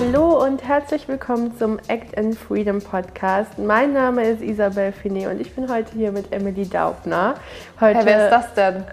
Hallo und herzlich willkommen zum Act in Freedom Podcast. Mein Name ist Isabel Finet und ich bin heute hier mit Emily Daubner. Heute hey, wer ist das denn?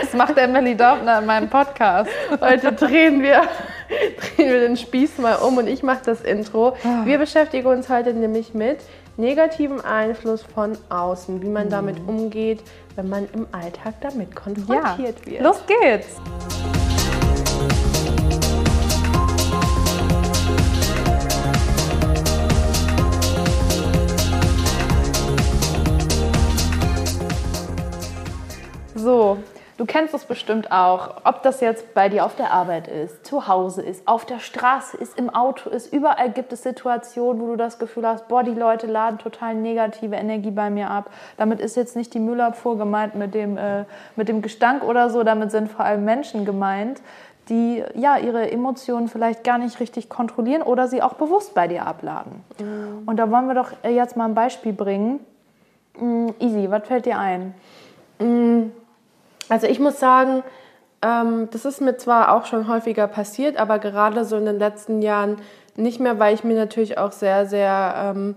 Was macht Emily Daubner in meinem Podcast? Heute drehen wir, drehen wir den Spieß mal um und ich mache das Intro. Ah. Wir beschäftigen uns heute nämlich mit negativen Einfluss von außen, wie man damit mhm. umgeht, wenn man im Alltag damit konfrontiert ja. wird. Los geht's! Du kennst es bestimmt auch, ob das jetzt bei dir auf der Arbeit ist, zu Hause ist, auf der Straße ist, im Auto ist. Überall gibt es Situationen, wo du das Gefühl hast, boah, die Leute laden total negative Energie bei mir ab. Damit ist jetzt nicht die Müllabfuhr gemeint mit dem, äh, mit dem Gestank oder so, damit sind vor allem Menschen gemeint, die ja ihre Emotionen vielleicht gar nicht richtig kontrollieren oder sie auch bewusst bei dir abladen. Mhm. Und da wollen wir doch jetzt mal ein Beispiel bringen. Mm, easy, was fällt dir ein? Mhm also ich muss sagen, ähm, das ist mir zwar auch schon häufiger passiert, aber gerade so in den letzten Jahren nicht mehr, weil ich mir natürlich auch sehr, sehr ähm,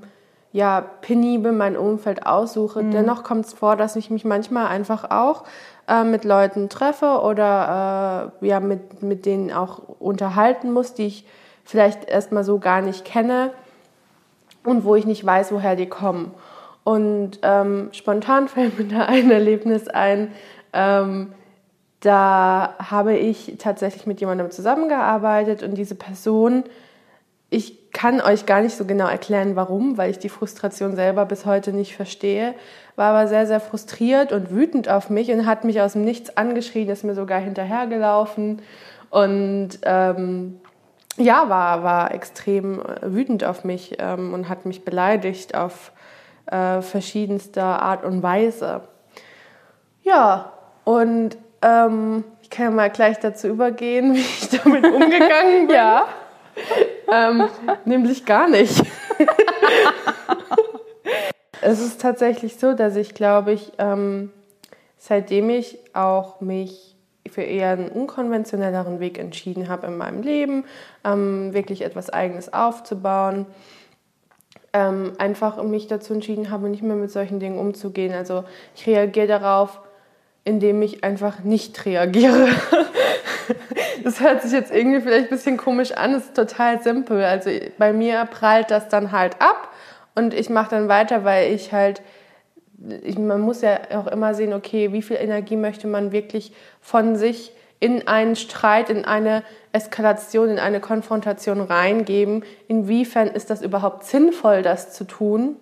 ja, penibel mein Umfeld aussuche. Mhm. Dennoch kommt es vor, dass ich mich manchmal einfach auch äh, mit Leuten treffe oder äh, ja, mit, mit denen auch unterhalten muss, die ich vielleicht erstmal so gar nicht kenne und wo ich nicht weiß, woher die kommen. Und ähm, spontan fällt mir da ein Erlebnis ein, ähm, da habe ich tatsächlich mit jemandem zusammengearbeitet und diese Person, ich kann euch gar nicht so genau erklären, warum, weil ich die Frustration selber bis heute nicht verstehe, war aber sehr, sehr frustriert und wütend auf mich und hat mich aus dem Nichts angeschrien, ist mir sogar hinterhergelaufen und ähm, ja, war, war extrem wütend auf mich ähm, und hat mich beleidigt auf äh, verschiedenster Art und Weise. Ja, und ähm, ich kann ja mal gleich dazu übergehen, wie ich damit umgegangen bin. ja. ähm, nämlich gar nicht. es ist tatsächlich so, dass ich glaube ich, ähm, seitdem ich auch mich für eher einen unkonventionelleren Weg entschieden habe in meinem Leben, ähm, wirklich etwas Eigenes aufzubauen, ähm, einfach mich dazu entschieden habe, nicht mehr mit solchen Dingen umzugehen. Also ich reagiere darauf, indem ich einfach nicht reagiere. das hört sich jetzt irgendwie vielleicht ein bisschen komisch an, ist total simpel. Also bei mir prallt das dann halt ab und ich mache dann weiter, weil ich halt, ich, man muss ja auch immer sehen, okay, wie viel Energie möchte man wirklich von sich in einen Streit, in eine Eskalation, in eine Konfrontation reingeben. Inwiefern ist das überhaupt sinnvoll, das zu tun?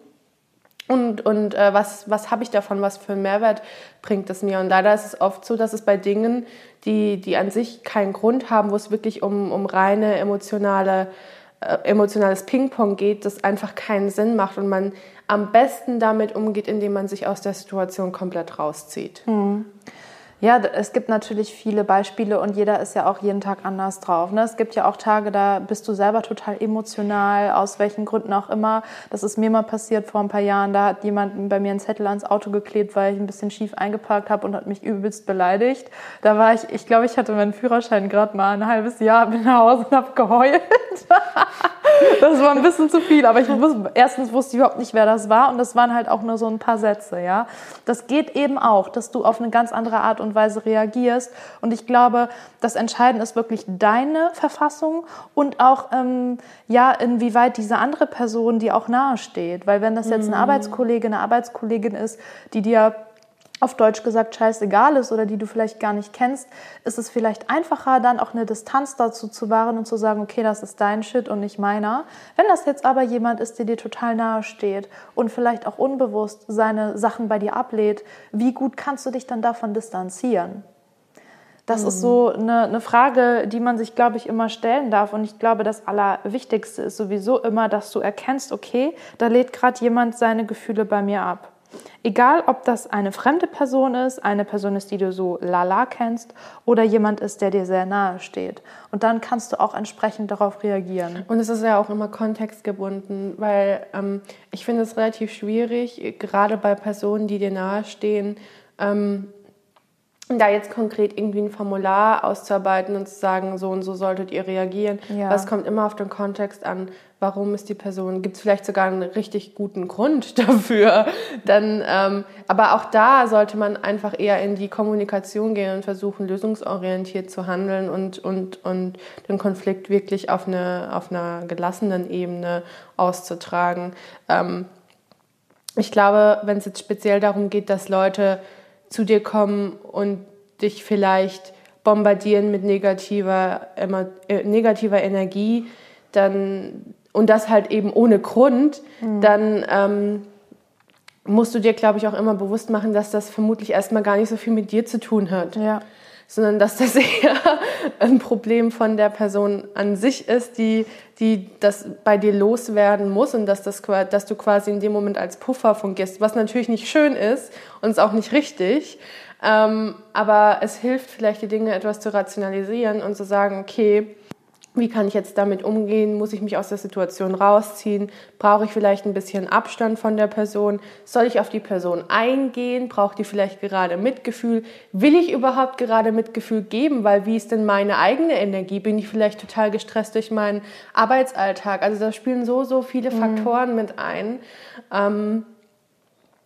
Und, und äh, was, was habe ich davon, was für einen Mehrwert bringt es mir? Und leider ist es oft so, dass es bei Dingen, die, die an sich keinen Grund haben, wo es wirklich um, um reine emotionale, äh, emotionales Ping-Pong geht, das einfach keinen Sinn macht und man am besten damit umgeht, indem man sich aus der Situation komplett rauszieht. Mhm. Ja, es gibt natürlich viele Beispiele und jeder ist ja auch jeden Tag anders drauf. Ne? Es gibt ja auch Tage, da bist du selber total emotional, aus welchen Gründen auch immer. Das ist mir mal passiert vor ein paar Jahren. Da hat jemand bei mir einen Zettel ans Auto geklebt, weil ich ein bisschen schief eingeparkt habe und hat mich übelst beleidigt. Da war ich, ich glaube, ich hatte meinen Führerschein gerade mal ein halbes Jahr, bin nach Hause und habe geheult. das war ein bisschen zu viel, aber ich wusste, erstens wusste ich überhaupt nicht, wer das war und das waren halt auch nur so ein paar Sätze, ja. Das geht eben auch, dass du auf eine ganz andere Art und Weise reagierst und ich glaube, das Entscheidende ist wirklich deine Verfassung und auch, ähm, ja, inwieweit diese andere Person dir auch nahe steht, weil wenn das jetzt eine mhm. Arbeitskollegin, eine Arbeitskollegin ist, die dir auf Deutsch gesagt scheißegal ist oder die du vielleicht gar nicht kennst, ist es vielleicht einfacher, dann auch eine Distanz dazu zu wahren und zu sagen, okay, das ist dein Shit und nicht meiner. Wenn das jetzt aber jemand ist, der dir total nahe steht und vielleicht auch unbewusst seine Sachen bei dir ablehnt, wie gut kannst du dich dann davon distanzieren? Das mhm. ist so eine, eine Frage, die man sich, glaube ich, immer stellen darf. Und ich glaube, das Allerwichtigste ist sowieso immer, dass du erkennst, okay, da lädt gerade jemand seine Gefühle bei mir ab. Egal, ob das eine fremde Person ist, eine Person ist, die du so lala kennst, oder jemand ist, der dir sehr nahe steht. Und dann kannst du auch entsprechend darauf reagieren. Und es ist ja auch immer kontextgebunden, weil ähm, ich finde es relativ schwierig, gerade bei Personen, die dir nahestehen, ähm, da jetzt konkret irgendwie ein Formular auszuarbeiten und zu sagen, so und so solltet ihr reagieren. Ja. Was kommt immer auf den Kontext an, warum ist die Person, gibt es vielleicht sogar einen richtig guten Grund dafür. Dann, ähm, aber auch da sollte man einfach eher in die Kommunikation gehen und versuchen, lösungsorientiert zu handeln und, und, und den Konflikt wirklich auf, eine, auf einer gelassenen Ebene auszutragen. Ähm, ich glaube, wenn es jetzt speziell darum geht, dass Leute zu dir kommen und dich vielleicht bombardieren mit negativer, äh, negativer Energie, dann und das halt eben ohne Grund, mhm. dann ähm, musst du dir, glaube ich, auch immer bewusst machen, dass das vermutlich erstmal gar nicht so viel mit dir zu tun hat. Ja. Sondern dass das eher ein Problem von der Person an sich ist, die, die das bei dir loswerden muss und dass, das, dass du quasi in dem Moment als Puffer fungierst, was natürlich nicht schön ist und ist auch nicht richtig. Ähm, aber es hilft vielleicht, die Dinge etwas zu rationalisieren und zu sagen, okay, wie kann ich jetzt damit umgehen? Muss ich mich aus der Situation rausziehen? Brauche ich vielleicht ein bisschen Abstand von der Person? Soll ich auf die Person eingehen? Braucht die vielleicht gerade Mitgefühl? Will ich überhaupt gerade Mitgefühl geben? Weil wie ist denn meine eigene Energie? Bin ich vielleicht total gestresst durch meinen Arbeitsalltag? Also da spielen so, so viele mhm. Faktoren mhm. mit ein. Ähm,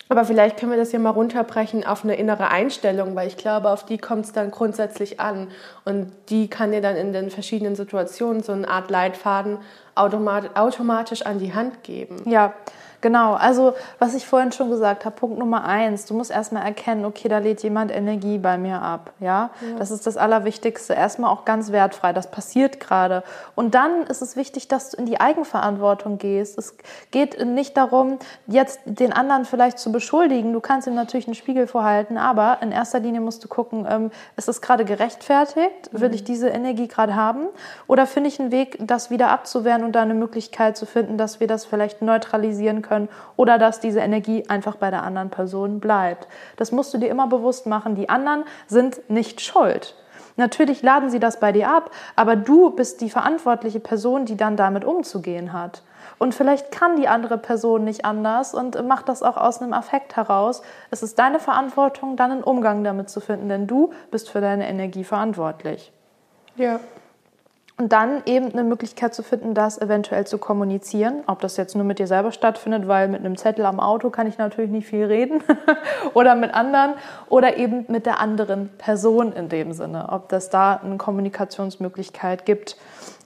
aber vielleicht können wir das ja mal runterbrechen auf eine innere Einstellung, weil ich glaube, auf die kommt es dann grundsätzlich an. Und die kann dir dann in den verschiedenen Situationen so eine Art Leitfaden automatisch an die Hand geben. Ja, Genau, also was ich vorhin schon gesagt habe, Punkt Nummer eins, du musst erstmal erkennen, okay, da lädt jemand Energie bei mir ab. Ja? ja? das ist das Allerwichtigste. Erstmal auch ganz wertfrei, das passiert gerade. Und dann ist es wichtig, dass du in die Eigenverantwortung gehst. Es geht nicht darum, jetzt den anderen vielleicht zu beschuldigen. Du kannst ihm natürlich einen Spiegel vorhalten, aber in erster Linie musst du gucken, ähm, ist es gerade gerechtfertigt? Will mhm. ich diese Energie gerade haben? Oder finde ich einen Weg, das wieder abzuwehren und da eine Möglichkeit zu finden, dass wir das vielleicht neutralisieren können? Können oder dass diese Energie einfach bei der anderen Person bleibt. Das musst du dir immer bewusst machen. Die anderen sind nicht schuld. Natürlich laden sie das bei dir ab, aber du bist die verantwortliche Person, die dann damit umzugehen hat. Und vielleicht kann die andere Person nicht anders und macht das auch aus einem Affekt heraus. Es ist deine Verantwortung, dann einen Umgang damit zu finden, denn du bist für deine Energie verantwortlich. Ja. Und dann eben eine Möglichkeit zu finden, das eventuell zu kommunizieren. Ob das jetzt nur mit dir selber stattfindet, weil mit einem Zettel am Auto kann ich natürlich nicht viel reden. oder mit anderen. Oder eben mit der anderen Person in dem Sinne. Ob das da eine Kommunikationsmöglichkeit gibt.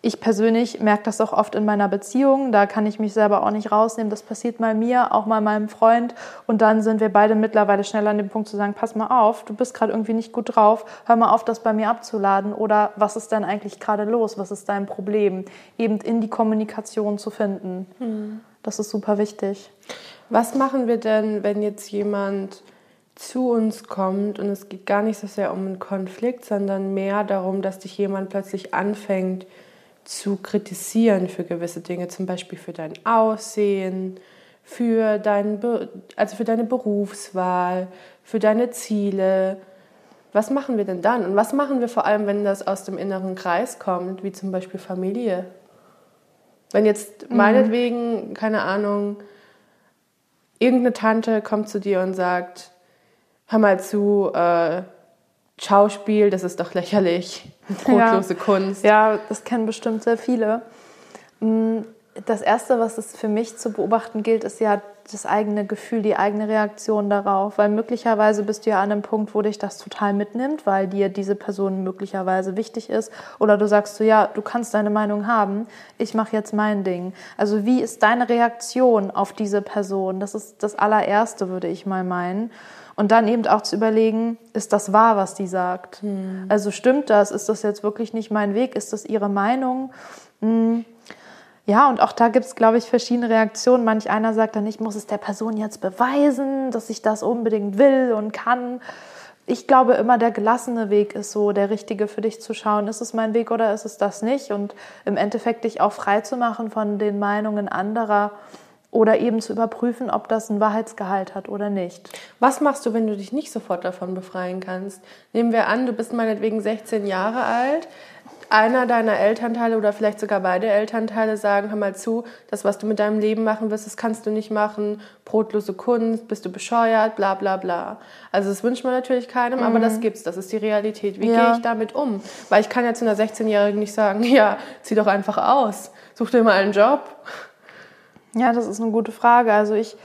Ich persönlich merke das auch oft in meiner Beziehung. Da kann ich mich selber auch nicht rausnehmen. Das passiert mal mir, auch mal meinem Freund. Und dann sind wir beide mittlerweile schnell an dem Punkt zu sagen, pass mal auf, du bist gerade irgendwie nicht gut drauf. Hör mal auf, das bei mir abzuladen. Oder was ist denn eigentlich gerade los? Was ist dein Problem? Eben in die Kommunikation zu finden. Mhm. Das ist super wichtig. Was machen wir denn, wenn jetzt jemand zu uns kommt und es geht gar nicht so sehr um einen Konflikt, sondern mehr darum, dass dich jemand plötzlich anfängt, zu kritisieren für gewisse Dinge, zum Beispiel für dein Aussehen, für, dein also für deine Berufswahl, für deine Ziele. Was machen wir denn dann? Und was machen wir vor allem, wenn das aus dem inneren Kreis kommt, wie zum Beispiel Familie? Wenn jetzt mhm. meinetwegen, keine Ahnung, irgendeine Tante kommt zu dir und sagt, hör mal zu, äh, Schauspiel, das ist doch lächerlich. Brotlose ja. Kunst. Ja, das kennen bestimmt sehr viele. Das Erste, was es für mich zu beobachten gilt, ist ja das eigene Gefühl, die eigene Reaktion darauf. Weil möglicherweise bist du ja an einem Punkt, wo dich das total mitnimmt, weil dir diese Person möglicherweise wichtig ist. Oder du sagst so, ja, du kannst deine Meinung haben, ich mache jetzt mein Ding. Also wie ist deine Reaktion auf diese Person? Das ist das allererste, würde ich mal meinen. Und dann eben auch zu überlegen, ist das wahr, was die sagt? Hm. Also stimmt das? Ist das jetzt wirklich nicht mein Weg? Ist das ihre Meinung? Hm. Ja, und auch da gibt es, glaube ich, verschiedene Reaktionen. Manch einer sagt dann, ich muss es der Person jetzt beweisen, dass ich das unbedingt will und kann. Ich glaube immer, der gelassene Weg ist so der richtige für dich zu schauen, ist es mein Weg oder ist es das nicht? Und im Endeffekt dich auch frei zu machen von den Meinungen anderer oder eben zu überprüfen, ob das einen Wahrheitsgehalt hat oder nicht. Was machst du, wenn du dich nicht sofort davon befreien kannst? Nehmen wir an, du bist meinetwegen 16 Jahre alt, einer deiner Elternteile oder vielleicht sogar beide Elternteile sagen, hör mal zu, das, was du mit deinem Leben machen wirst, das kannst du nicht machen, brotlose Kunst, bist du bescheuert, bla bla bla. Also das wünscht man natürlich keinem, mhm. aber das gibt's, das ist die Realität. Wie ja. gehe ich damit um? Weil ich kann ja zu einer 16-Jährigen nicht sagen, ja, zieh doch einfach aus, such dir mal einen Job. Ja, das ist eine gute Frage. Also ich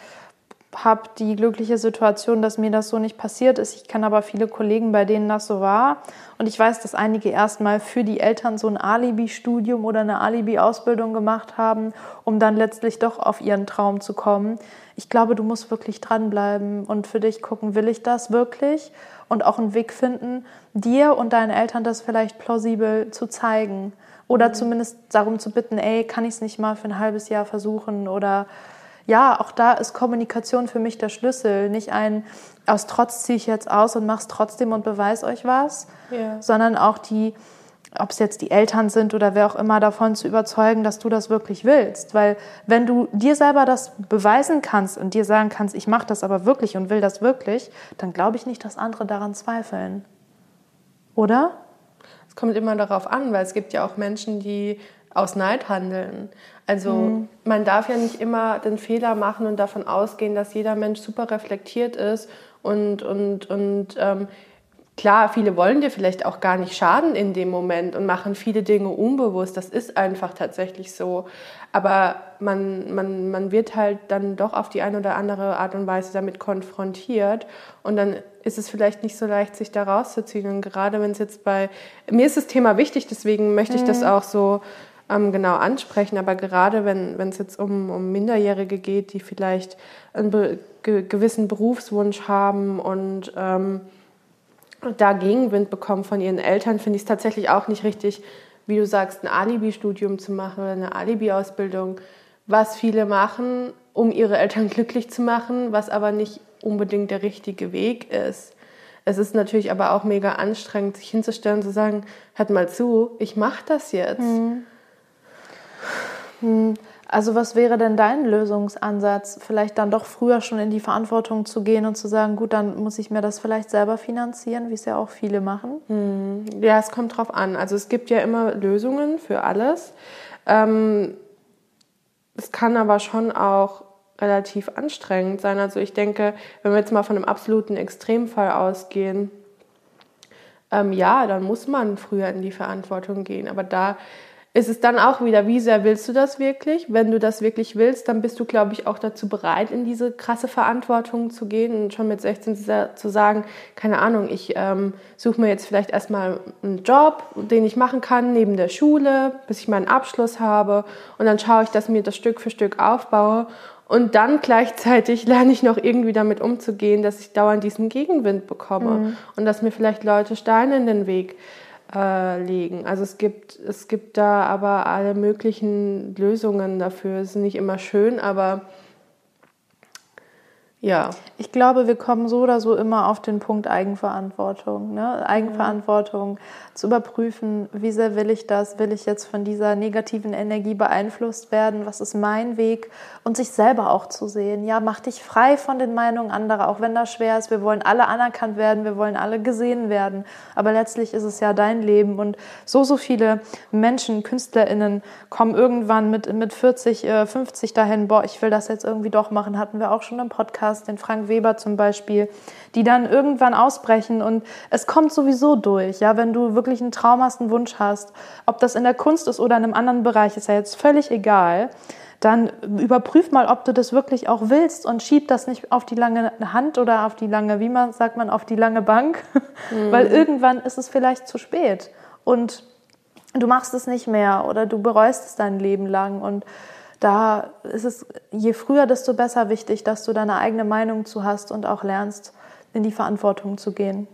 habe die glückliche Situation, dass mir das so nicht passiert ist. Ich kenne aber viele Kollegen, bei denen das so war. Und ich weiß, dass einige erstmal für die Eltern so ein Alibi-Studium oder eine Alibi-Ausbildung gemacht haben, um dann letztlich doch auf ihren Traum zu kommen. Ich glaube, du musst wirklich dranbleiben und für dich gucken, will ich das wirklich? Und auch einen Weg finden, dir und deinen Eltern das vielleicht plausibel zu zeigen. Oder mhm. zumindest darum zu bitten, ey, kann ich es nicht mal für ein halbes Jahr versuchen? Oder ja, auch da ist Kommunikation für mich der Schlüssel. Nicht ein, aus Trotz ziehe ich jetzt aus und mach's trotzdem und beweis euch was, ja. sondern auch die, ob es jetzt die Eltern sind oder wer auch immer, davon zu überzeugen, dass du das wirklich willst. Weil wenn du dir selber das beweisen kannst und dir sagen kannst, ich mache das aber wirklich und will das wirklich, dann glaube ich nicht, dass andere daran zweifeln. Oder? Es kommt immer darauf an, weil es gibt ja auch Menschen, die aus Neid handeln. Also mhm. man darf ja nicht immer den Fehler machen und davon ausgehen, dass jeder Mensch super reflektiert ist und, und, und ähm, klar, viele wollen dir vielleicht auch gar nicht schaden in dem Moment und machen viele Dinge unbewusst. Das ist einfach tatsächlich so. Aber man, man, man wird halt dann doch auf die eine oder andere Art und Weise damit konfrontiert und dann ist es vielleicht nicht so leicht, sich da rauszuziehen. Und gerade wenn es jetzt bei, mir ist das Thema wichtig, deswegen möchte ich das mhm. auch so ähm, genau ansprechen. Aber gerade wenn es jetzt um, um Minderjährige geht, die vielleicht einen be ge gewissen Berufswunsch haben und ähm, da Gegenwind bekommen von ihren Eltern, finde ich es tatsächlich auch nicht richtig, wie du sagst, ein Alibi-Studium zu machen oder eine Alibi-Ausbildung, was viele machen, um ihre Eltern glücklich zu machen, was aber nicht unbedingt der richtige Weg ist. Es ist natürlich aber auch mega anstrengend, sich hinzustellen und zu sagen, hört mal zu, ich mache das jetzt. Mhm. Hm, also was wäre denn dein Lösungsansatz? Vielleicht dann doch früher schon in die Verantwortung zu gehen und zu sagen, gut, dann muss ich mir das vielleicht selber finanzieren, wie es ja auch viele machen? Hm, ja, es kommt drauf an. Also es gibt ja immer Lösungen für alles. Ähm, es kann aber schon auch relativ anstrengend sein. Also ich denke, wenn wir jetzt mal von einem absoluten Extremfall ausgehen, ähm, ja, dann muss man früher in die Verantwortung gehen. Aber da ist es dann auch wieder, wie sehr willst du das wirklich? Wenn du das wirklich willst, dann bist du, glaube ich, auch dazu bereit, in diese krasse Verantwortung zu gehen und schon mit 16 zu sagen, keine Ahnung, ich ähm, suche mir jetzt vielleicht erstmal einen Job, den ich machen kann neben der Schule, bis ich meinen Abschluss habe und dann schaue ich, dass ich mir das Stück für Stück aufbaue und dann gleichzeitig lerne ich noch irgendwie damit umzugehen, dass ich dauernd diesen Gegenwind bekomme mhm. und dass mir vielleicht Leute Steine in den Weg äh, legen. Also es gibt, es gibt da aber alle möglichen Lösungen dafür. Es ist nicht immer schön, aber ja. Ich glaube, wir kommen so oder so immer auf den Punkt Eigenverantwortung. Ne? Eigenverantwortung ja. zu überprüfen, wie sehr will ich das? Will ich jetzt von dieser negativen Energie beeinflusst werden? Was ist mein Weg? Und sich selber auch zu sehen. Ja, mach dich frei von den Meinungen anderer, auch wenn das schwer ist. Wir wollen alle anerkannt werden, wir wollen alle gesehen werden. Aber letztlich ist es ja dein Leben. Und so, so viele Menschen, KünstlerInnen kommen irgendwann mit, mit 40, 50 äh, dahin, boah, ich will das jetzt irgendwie doch machen. Hatten wir auch schon im Podcast hast, den Frank Weber zum Beispiel, die dann irgendwann ausbrechen und es kommt sowieso durch, ja, wenn du wirklich einen Traum hast, einen Wunsch hast, ob das in der Kunst ist oder in einem anderen Bereich, ist ja jetzt völlig egal dann überprüf mal, ob du das wirklich auch willst und schieb das nicht auf die lange Hand oder auf die lange, wie man sagt man, auf die lange Bank, mhm. weil irgendwann ist es vielleicht zu spät und du machst es nicht mehr oder du bereust es dein Leben lang und da ist es je früher, desto besser wichtig, dass du deine eigene Meinung zu hast und auch lernst, in die Verantwortung zu gehen.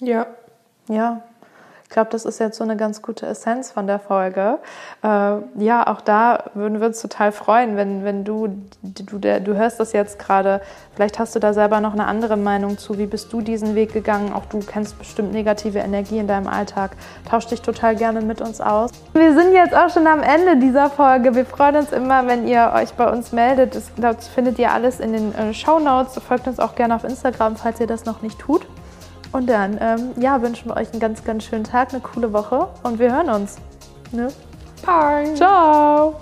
Ja. Ja. Ich glaube, das ist jetzt so eine ganz gute Essenz von der Folge. Äh, ja, auch da würden wir uns total freuen, wenn, wenn du, du, der, du hörst das jetzt gerade, vielleicht hast du da selber noch eine andere Meinung zu. Wie bist du diesen Weg gegangen? Auch du kennst bestimmt negative Energie in deinem Alltag. Tausch dich total gerne mit uns aus. Wir sind jetzt auch schon am Ende dieser Folge. Wir freuen uns immer, wenn ihr euch bei uns meldet. Das, das findet ihr alles in den äh, Show Notes. Folgt uns auch gerne auf Instagram, falls ihr das noch nicht tut. Und dann, ähm, ja, wünschen wir euch einen ganz, ganz schönen Tag, eine coole Woche und wir hören uns. Ne? Bye. Ciao!